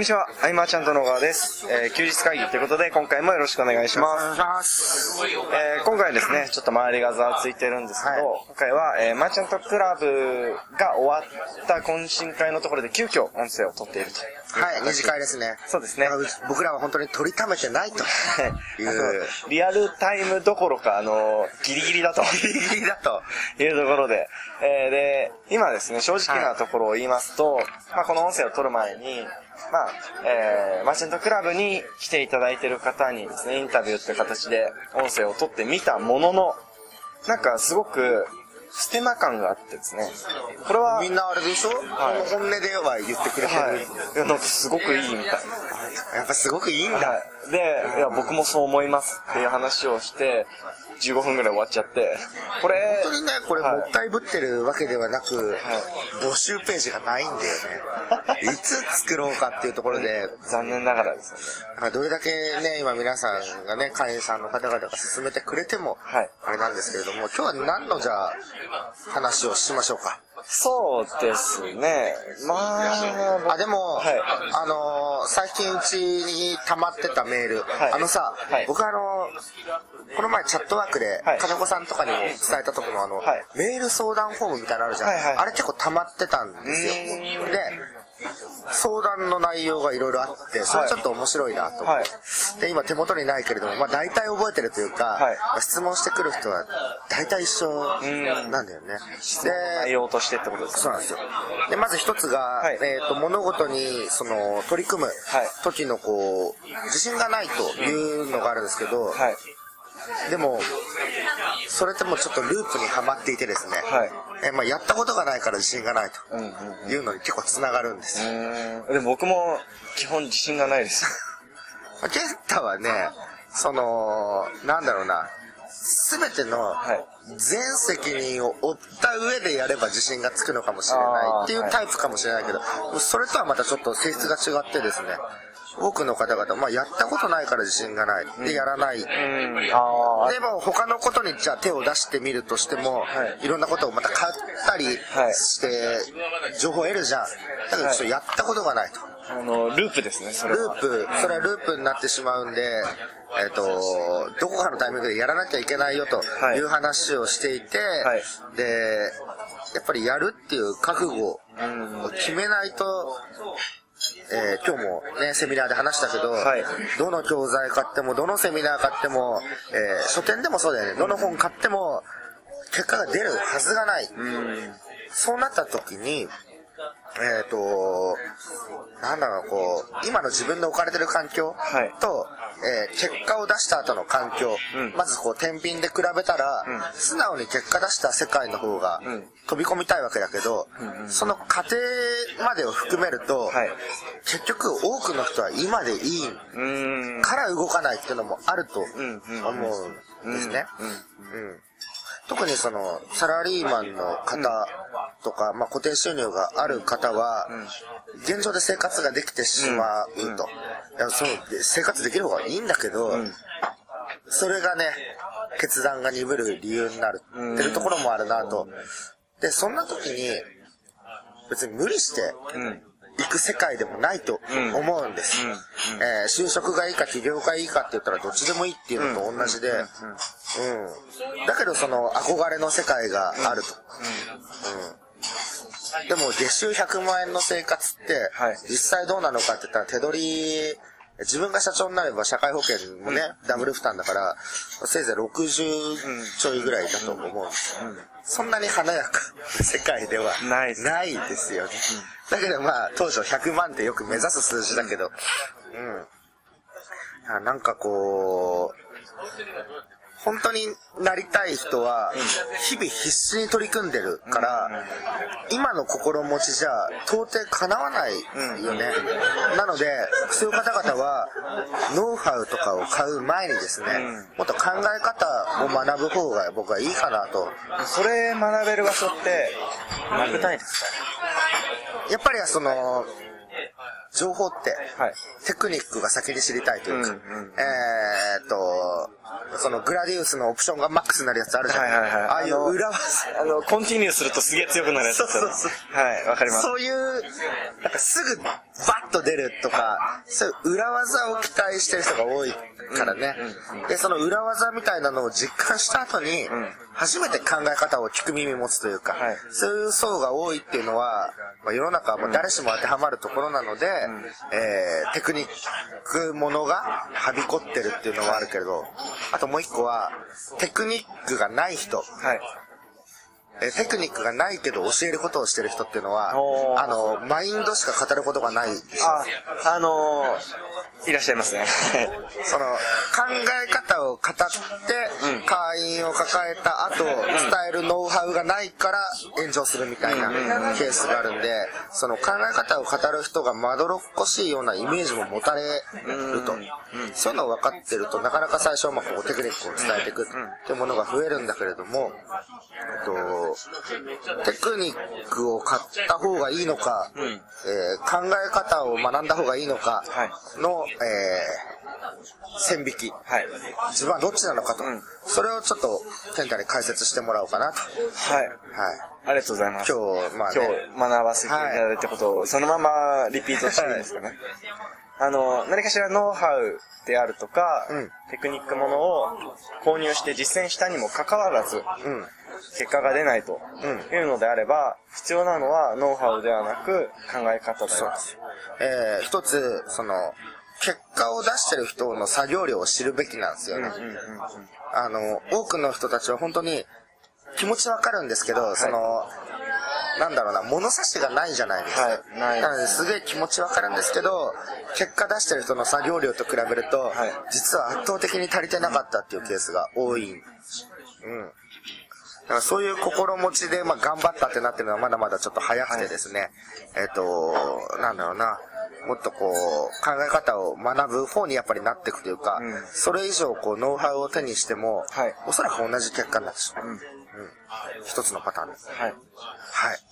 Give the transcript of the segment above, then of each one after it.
んにちは、アイマーちゃんと野川です。えー休日会議ということで、今回もよろしくお願いします。えー今回はですね、ちょっと周りがざわついてるんですけど、はい今回は、えーマーチャントクラブが終わった懇親会のところで急遽音声を取っていると。はい、二次会ですね。そうですね僕らは本当に取りためてないといあう。のリアルタイムどころか、あの、ギリギリだと。ギリギリだと。いうところで、えーで、今ですね、正直なところを言いますと、まあ、この音声を取る前に、まあ、えー、マーチャントクラブに来ていただいている方にですね、インタビューって形で音声を取ってみたものの、なんかすごく、ステマ感があってですね、これは、みんなあれでしょ、はい本音では言ってくれてる。はい。いや、なんかすごくいいみたいやっぱすごくいいんだ。はい。で、いや、僕もそう思いますっていう話をして、15分ぐらい終わっちゃって、これ、本当にね、これはいもったいぶってるわけではなく、募集ページがないんだよね。いつ作ろうかっていうところで、残念ながらですよね。だからどれだけね、今皆さんがね、会員さんの方々が進めてくれても、はいあれなんですけれども、今日は何のじゃあ、話をしましょうか？そうですね。まあ、あ、でも、はい。あのー最近うちに溜まってたメール、はい。あのさ、はい。僕あのーこの前チャットワークで、はい。金子さんとかにも伝えた時のあの、はい。メール相談フォームみたいなのあるじゃん。はいはいあれ結構溜まってたんですよ。で、相談の内容がいろいろあって、それちょっと面白いなと思って。はいで、今手元にないけれども、まあ大体覚えてるというか、はいまあ質問してくる人は大体一緒なんだよね。で、内容としてってことですか？そうなんですよ。で、まず一つが、はいえっ、と、物事に、その、取り組む時の、こう、自信がないというのがあるんですけど、はい。でも、それってもうちょっとループにはまっていてですね、はい。えまあ、やったことがないから自信がないというのに結構つながるんですよ。うーん。でも僕も基本自信がないです。まあケンタはね、その、なんだろうな、すべてのはい。全責任を負った上でやれば自信がつくのかもしれないっていうタイプかもしれないけど、それとはまたちょっと性質が違ってですね、多くの方々、まあやったことないから自信がない。で、やらない。うん。でも他のことにじゃあ手を出してみるとしても、はいい、ろんなことをまた買ったりはいして、情報を得るじゃん。だけどちょっとやったことがないと。あの、ループですね、それは。ループ、それはループになってしまうんで、えっ、と、どこかのタイミングでやらなきゃいけないよとはいいう話をしていて、はいで、やっぱりやるっていう覚悟を決めないと、えー今日もね、セミナーで話したけど、はい。どの教材買っても、どのセミナー買っても、えー書店でもそうだよね、どの本買っても、結果が出るはずがない。そうなった時に、えっ、と、なんだろう、こう、今の自分の置かれてる環境はい。と、えー結果を出した後の環境、うん。まずこう、天秤で比べたら、うん。素直に結果出した世界の方がうん。飛び込みたいわけだけど、その過程までを含めると、はい。結局多くの人は今でいいうーん。から動かないっていうのもあるとんうん思うんですね。うん。うん特にそのサラリーマンの方とか、まあ、固定収入がある方は、現状で生活ができてしまうと、いやそう生活できる方がいいんだけど、それがね決断が鈍る理由になるってるところもあるなと、でそんな時に別に無理してうん。行く世界でもないと思うんです、えー就職がいいか起業がいいかって言ったらどっちでもいいっていうのと同じで、うん。だけどその憧れの世界があると、うん。でも月収100万円の生活ってはい。実際どうなのかって言ったら手取り自分が社長になれば社会保険もね、ダブル負担だからせいぜい60ちょいぐらいだと思うんですよ、そんなに華やかな世界ではない。ですないですよね。だけどまあ、当初100万ってよく目指す数字だけど、うん。あなんかこう、本当になりたい人は、日々必死に取り組んでるから、今の心持ちじゃ到底叶わないよね。なので、そういう方々は、ノウハウとかを買う前にですね、もっと考え方を学ぶ方が僕はいいかなと。それ学べる場所って、なくないですやっぱりその、情報って。テクニックが先に知りたいというか、えーっと、そのグラディウスのオプションがマックスになるやつあるじゃん。はいはいはいああいう裏技。あの、コンティニューするとすげえ強くなるやつですよねそうそうはい、わかります。そういう、なんかすぐバッと出るとか、そういう裏技を期待してる人が多いからね。で、その裏技みたいなのを実感した後に、初めて考え方を聞く耳持つというか、はいそういう層が多いっていうのは、まあ、世の中はもう誰しも当てはまるところなので、えーテクニックものがはびこってるっていうのはあるけれど、あともう一個は、テクニックがない人、はい。えーテクニックがないけど教えることをしてる人っていうのはあの、マインドしか語ることがないでしょ。あ、あのー、いらっしゃいますね。その、考え方を語って、会員を抱えた後、伝えるノウハウがないから炎上するみたいなケースがあるんで、その考え方を語る人がまどろっこしいようなイメージも持たれると。そういうのを分かってると、なかなか最初はまあこうテクニックを伝えていくっていうものが増えるんだけれども、えっと、テクニックを買った方がいいのか、えー考え方を学んだ方がいいのかはい。の、えー線引き。はい。自分はどっちなのかと。んそれをちょっと、健太に解説してもらおうかなと。はい。はい。ありがとうございます。今日、まあ今ね。日学ばせていただいたことを、そのままリピートしていいんですかね。あの、何かしらノウハウであるとか、うんテクニックものを購入して実践したにもかかわらず、うん。結果が出ないとうんいうのであれば、必要なのはノウハウではなく考え方だよ。えー一つ、その、結果を出してる人の作業量を知るべきなんですよね。あの、多くの人たちは本当に気持ちわかるんですけど、その、なんだろうな、物差しがないじゃないですか。はいないなのですげえ気持ちわかるんですけど、結果出してる人の作業量と比べると、はい実は圧倒的に足りてなかったっていうケースが多い。うん。だからそういう心持ちで、まあ、頑張ったってなってるのはまだまだちょっと早くてですね、えっ、と、なんだろうな、もっとこう、考え方を学ぶ方にやっぱりなっていくというか、うんそれ以上こう、ノウハウを手にしても、はいおそらく同じ結果になってしまう。うんうん一つのパターンです。はい。は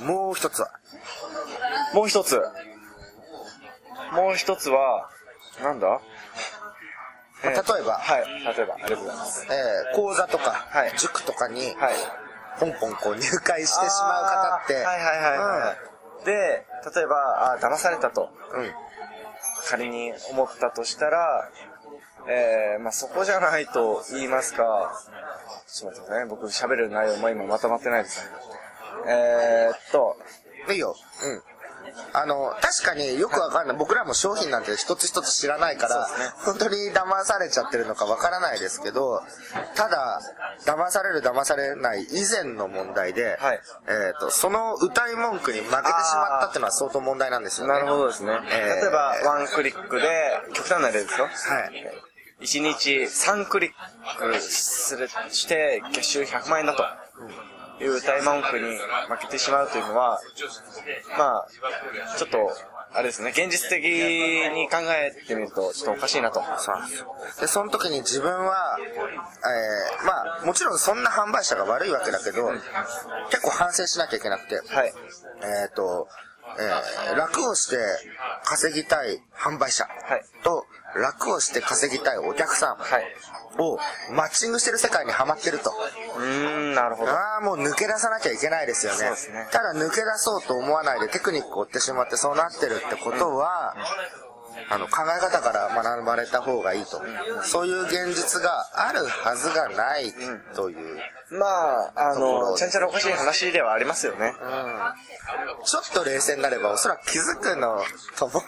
い。もう一つは、もう一つ。もう一つは、なんだ？まあ例えばはい。例えば、ありがとうございます。えー講座とか、はい塾とかに、はい。ポンポンこう入会してしまう方って、はいはいはいはい。で、例えば、あー騙されたと、うん。うん。仮に思ったとしたら、えー、まあそこじゃないと言いますか、ちょっと待ってくださいね。僕喋る内容も今まとまってないですね。えー、っと、いいよ。うん。あの、確かによくわかんない。僕らも商品なんて一つ一つ知らないから、本当に騙されちゃってるのかわからないですけど、ただ、騙される騙されない以前の問題で、はいえっ、と、その歌い文句に負けてしまったっていうのは相当問題なんですよね。なるほどですね。えー例えば、ワンクリックで、極端な例ですよ。はい。1日3クリックする、して、月収100万円だと。いう大文句に負けてしまうというのは、まあ、ちょっと、あれですね、現実的に考えてみると、ちょっとおかしいなと。そでその時に自分は、えーまあ、もちろんそんな販売者が悪いわけだけど、結構反省しなきゃいけなくて、はい。えっ、と、えー楽をして稼ぎたい販売者はいと、楽をして稼ぎたいお客さんはい。をマッチングしてる世界にはまってると。うーん、なるほど。ああ、もう抜け出さなきゃいけないですよね。そうですねただ抜け出そうと思わないでテクニックを追ってしまってそうなってるってことは、あの、考え方から学ばれた方がいいと。そういう現実があるはずがないという。まあ、あの、ちゃんちゃらおかしい話ではありますよね。ちょっと冷静になればおそらく気づくのとも。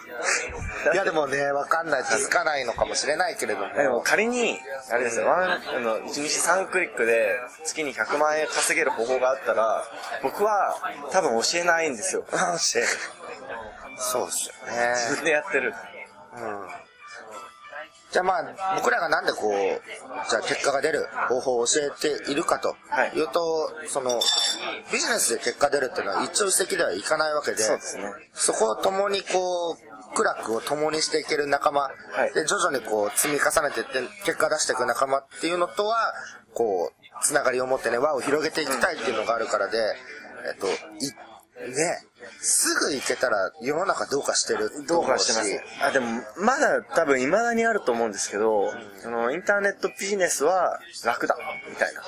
いやでもね、わかんない。気づかないのかもしれないけれども。でも仮に、あれですよ、ワン、あの、1日3クリックで月に100万円稼げる方法があったら、僕は多分教えないんですよ。教える。そうっすよね。自分でやってる。うん。じゃあまあ、僕らがなんでこう、じゃあ結果が出る方法を教えているかとはい。いうと、その、ビジネスで結果出るっていうのは一朝一夕ではいかないわけで、そうですね。そこを共にこう、苦楽を共にしていける仲間、はい。で、徐々にこう、積み重ねていって、結果出していく仲間っていうのとは、こう、つながりを持ってね、輪を広げていきたいっていうのがあるからで、えっと、いね、すぐ行けたら世の中どうかしてるとどうかしてます。あ、でも、まだ多分未だにあると思うんですけど、その、インターネットビジネスは楽だ、みたいな。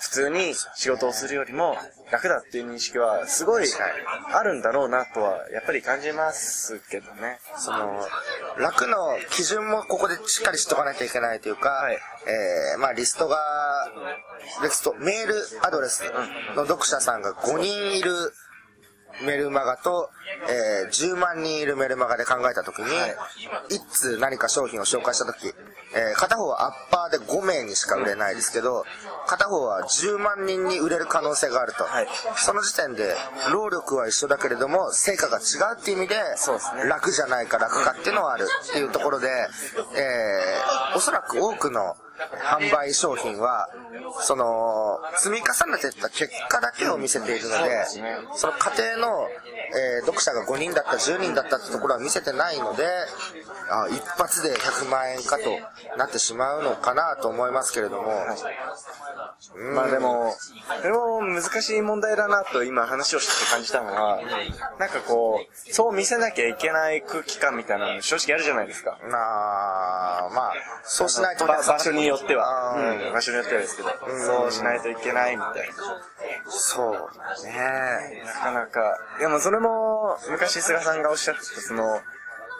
普通に仕事をするよりも楽だっていう認識はすごいあるんだろうなとは、やっぱり感じますけどね。その、楽の基準もここでしっかりしとかなきゃいけないというか、はいえー、まあリストが、リスト、メールアドレスの読者さんが5人いるメルマガと、えー、10万人いるメルマガで考えたときに、一通何か商品を紹介したとき、えー、片方はアッパーで5名にしか売れないですけど、片方は10万人に売れる可能性があると。はい。その時点で、労力は一緒だけれども、成果が違うっていう意味で、ですね。楽じゃないか楽かっていうのはあるっていうところで、えー、おそらく多くの販売商品は、その、積み重ねていった結果だけを見せているので、その過程の、えー読者が5人だった、10人だったってところは見せてないので、あ一発で100万円かとなってしまうのかなと思いますけれども、うんまあでも、それも難しい問題だなと今話をしてて感じたのは、なんかこう、そう見せなきゃいけない空気感みたいなの正直あるじゃないですか。まあ、まあ、そうしないとば場所によっては、うん、場所によってはですけど、そうしないといけないみたいそうね。な。なかなか。でもそれも、昔菅さんがおっしゃってた、その、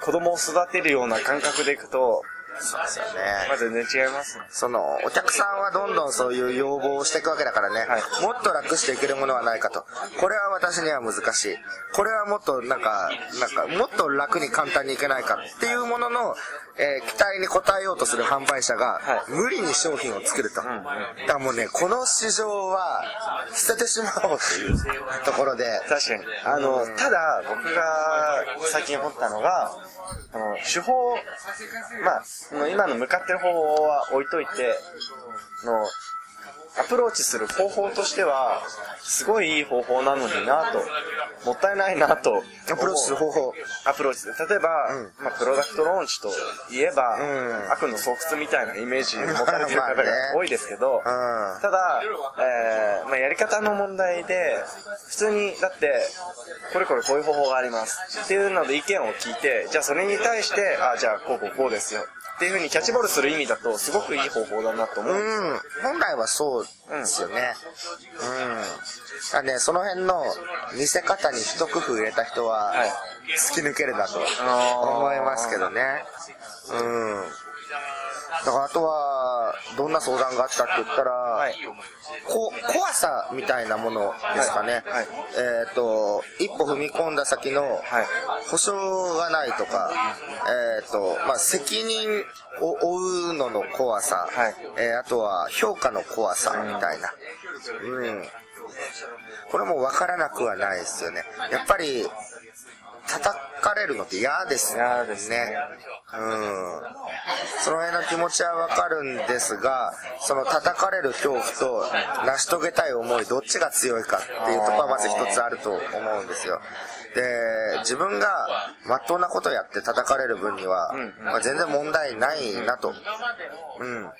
子供を育てるような感覚でいくと、そうですよね。まあ全然違いますね。その、お客さんはどんどんそういう要望をしていくわけだからね、はいもっと楽していけるものはないかと。これは私には難しい。これはもっとなんか、なんか、もっと楽に簡単にいけないかっていうものの、えー期待に応えようとする販売者が、はい無理に商品を作ると。だからもうね、この市場は捨ててしまおうというところで、確かに。あの、ただ、僕が最近思ったのが、あの、手法、まあ、その今の向かってる方法は置いといて、の、アプローチする方法としては、すごいいい方法なのになと、もったいないなと。アプローチする方法。アプローチで。例えば、まあ、プロダクトローンチといえば、ん悪の巣窟みたいなイメージを持たれてる方が 多いですけど、うんただ、えーまあ、やり方の問題で、普通に、だって、これこれこういう方法があります。っていうので意見を聞いて、じゃあそれに対して、あ、じゃあこうこうこうですよ。っていうふうにキャッチボールする意味だと、すごくいい方法だなと思う。うん、本来はそうですよね。うん。だね、その辺の見せ方に一工夫入れた人ははい、突き抜けるだとー思いますけどね。うん。だからあとは、どんな相談があったって言ったら、いこ怖さみたいなものですかね。はいはいえっ、と、一歩踏み込んだ先のはい保証がないとか、えっ、と、まあ、責任を負うのの怖さ、はいえーあとは評価の怖さみたいな。うん。これも分からなくはないですよね。やっぱり、叩かれるのって嫌です嫌ですねうん。その辺の気持ちはわかるんですが、その叩かれる恐怖と成し遂げたい思い、どっちが強いかっていうところはまず一つあると思うんですよ。で、自分が真っ当なことやって叩かれる分には、まあ、全然問題ないなと。うん。や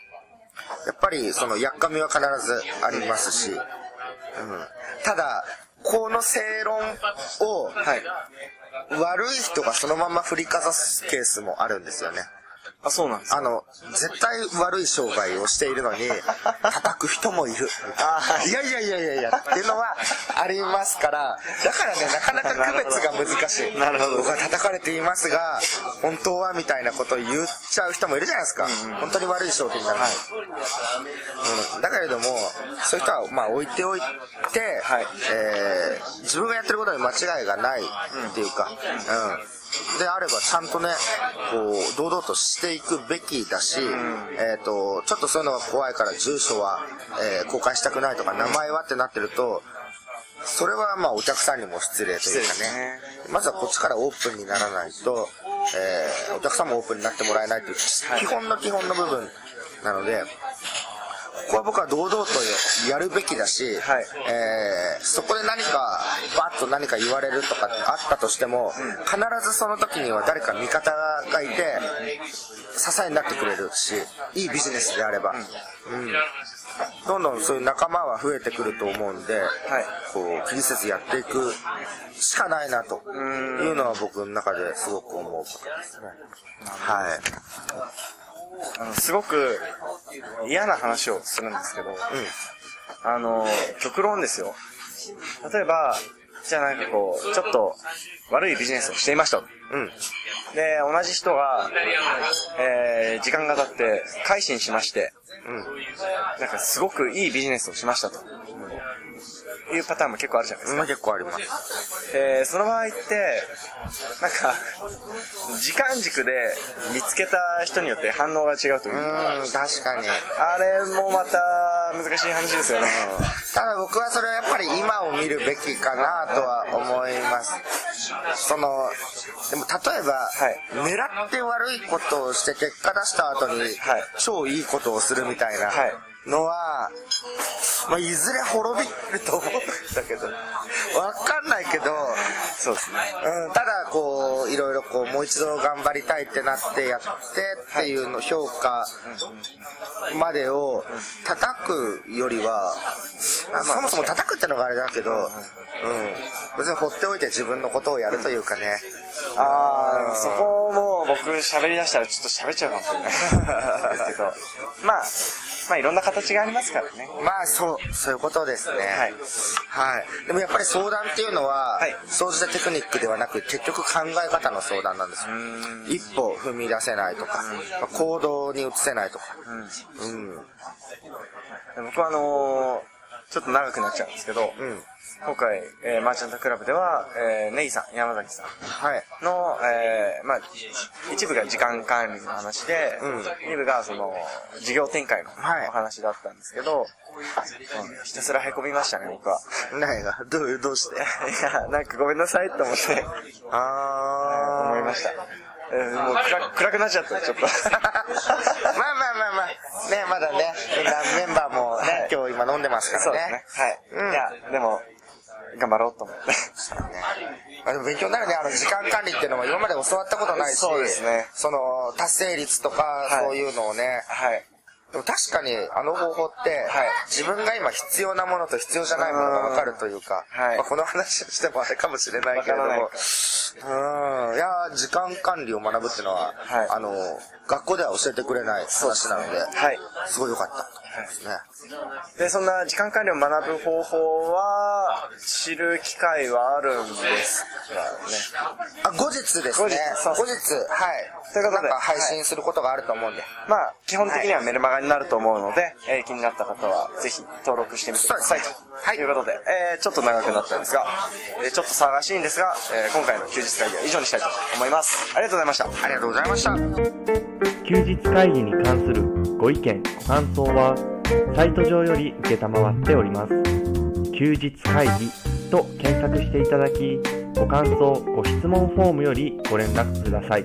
っぱりそのやっかみは必ずありますし、うん。ただ、この正論を、はい。悪い人がそのまま振りかざすケースもあるんですよね。あ、そうなんですか？あの、絶対悪い商売をしているのに、叩く人もいる。いやいやいやいやいや、っていうのはありますから、だからね、なかなか区別が難しい。なるほど僕は叩かれていますが、本当はみたいなことを言っちゃう人もいるじゃないですか。本当に悪い商品なのに。うん、だけれども、そういう人は、まあ置いておいて、はいえー自分がやってることに間違いがないっていうか、うん。であればちゃんとね、こう、堂々としていくべきだし、えっ、と、ちょっとそういうのが怖いから住所は、えー公開したくないとか、名前はってなってると、それはまあお客さんにも失礼というかね。まずはこっちからオープンにならないと、えーお客さんもオープンになってもらえないという、基本の基本の部分なので、こは僕は堂々とやるべきだし、はい、えー、そこで何かバッと何か言われるとかあったとしても、必ずその時には誰か味方がいて支えになってくれるしいいビジネスであれば、うん、うん。どんどんそういう仲間は増えてくると思うんで、はい、こう気にせずやっていくしかないなと。いうのは僕の中ですごく思うことですね。はい。あのすごく嫌な話をするんですけど、うん、あの、極論ですよ。例えば、じゃあなんかこう、ちょっと悪いビジネスをしていました。うん。で、同じ人が、えー、時間が経って改心しまして、うん。なんかすごくいいビジネスをしましたと。いうパターンも結構あるじゃないですか。結構あります。えー、その場合って、なんか、時間軸で見つけた人によって反応が違うというか。うん、確かに。あれもまた難しい話ですよね。ただ僕はそれはやっぱり今を見るべきかなとは思います。その、でも例えば、はい、狙って悪いことをして結果出した後に、はい、超いいことをするみたいな。はいのは、まあ、いずれ滅びると思うんだけど、わかんないけど、そうですね。うん、ただ、こう、いろいろこう、もう一度頑張りたいってなってやってっていうの評価までを叩くよりは、そもそも叩くってのがあれだけど、うん、別に放っておいて自分のことをやるというかね。ああ、そこも僕喋り出したらちょっと喋っちゃうかもしれないですけど、まあ、まあいろんな形がありますからね。まあそう、そういうことですね。はい。はい。でもやっぱり相談っていうのは、はい、総じてテクニックではなく、結局考え方の相談なんですよ。一歩踏み出せないとか、まあ、行動に移せないとか。うん。うん、僕はあのー、ちょっと長くなっちゃうんですけど、うん。今回、えー、マーチャントクラブでは、えー、ネイさん、山崎さん。の、はい、えー、まあ、一部が時間管理の話で、うん、二部がその、事業展開のお話だったんですけど、はいひたすら凹みましたね、僕は。何がどう、どうして？いや、なんかごめんなさいって思って、あー、思いました。えー、もう暗暗くなっちゃった、ちょっと。まあまあまあまあ、ね、まだね、みんなメンバーもね、はい、今日今飲んでますからね。そうね。はい。うん、いや、でも、頑張ろうと思って。あでも勉強になるね。あの、時間管理っていうのは今まで教わったことないし、そうですね。その、達成率とか、そういうのをね、はい。でも確かにあの方法って、はい、自分が今必要なものと必要じゃないものが分かるというか、はい、まあ、この話をしてもあれかもしれないけれども、うん、いや、時間管理を学ぶっていうのは、はい、あの、学校では教えてくれない話なので、はい、すごい良かった。ですね。で、そんな時間管理を学ぶ方法は、知る機会はあるんですかね。あ、後日ですね。後日、後日、はい。ということで、配信することがあると思うんで。まあ、基本的にはメルマガになると思うので、えー、気になった方は、ぜひ登録してみてください。と、はい、いうことで、えー、ちょっと長くなったんですが、えー、ちょっと騒がしいんですが、えー、今回の休日会議は以上にしたいと思います。ありがとうございました。ありがとうございました。休日会議に関するご意見、ご感想は、サイト上より受っております。休日会議と検索していただき、ご感想、ご質問フォームよりご連絡ください。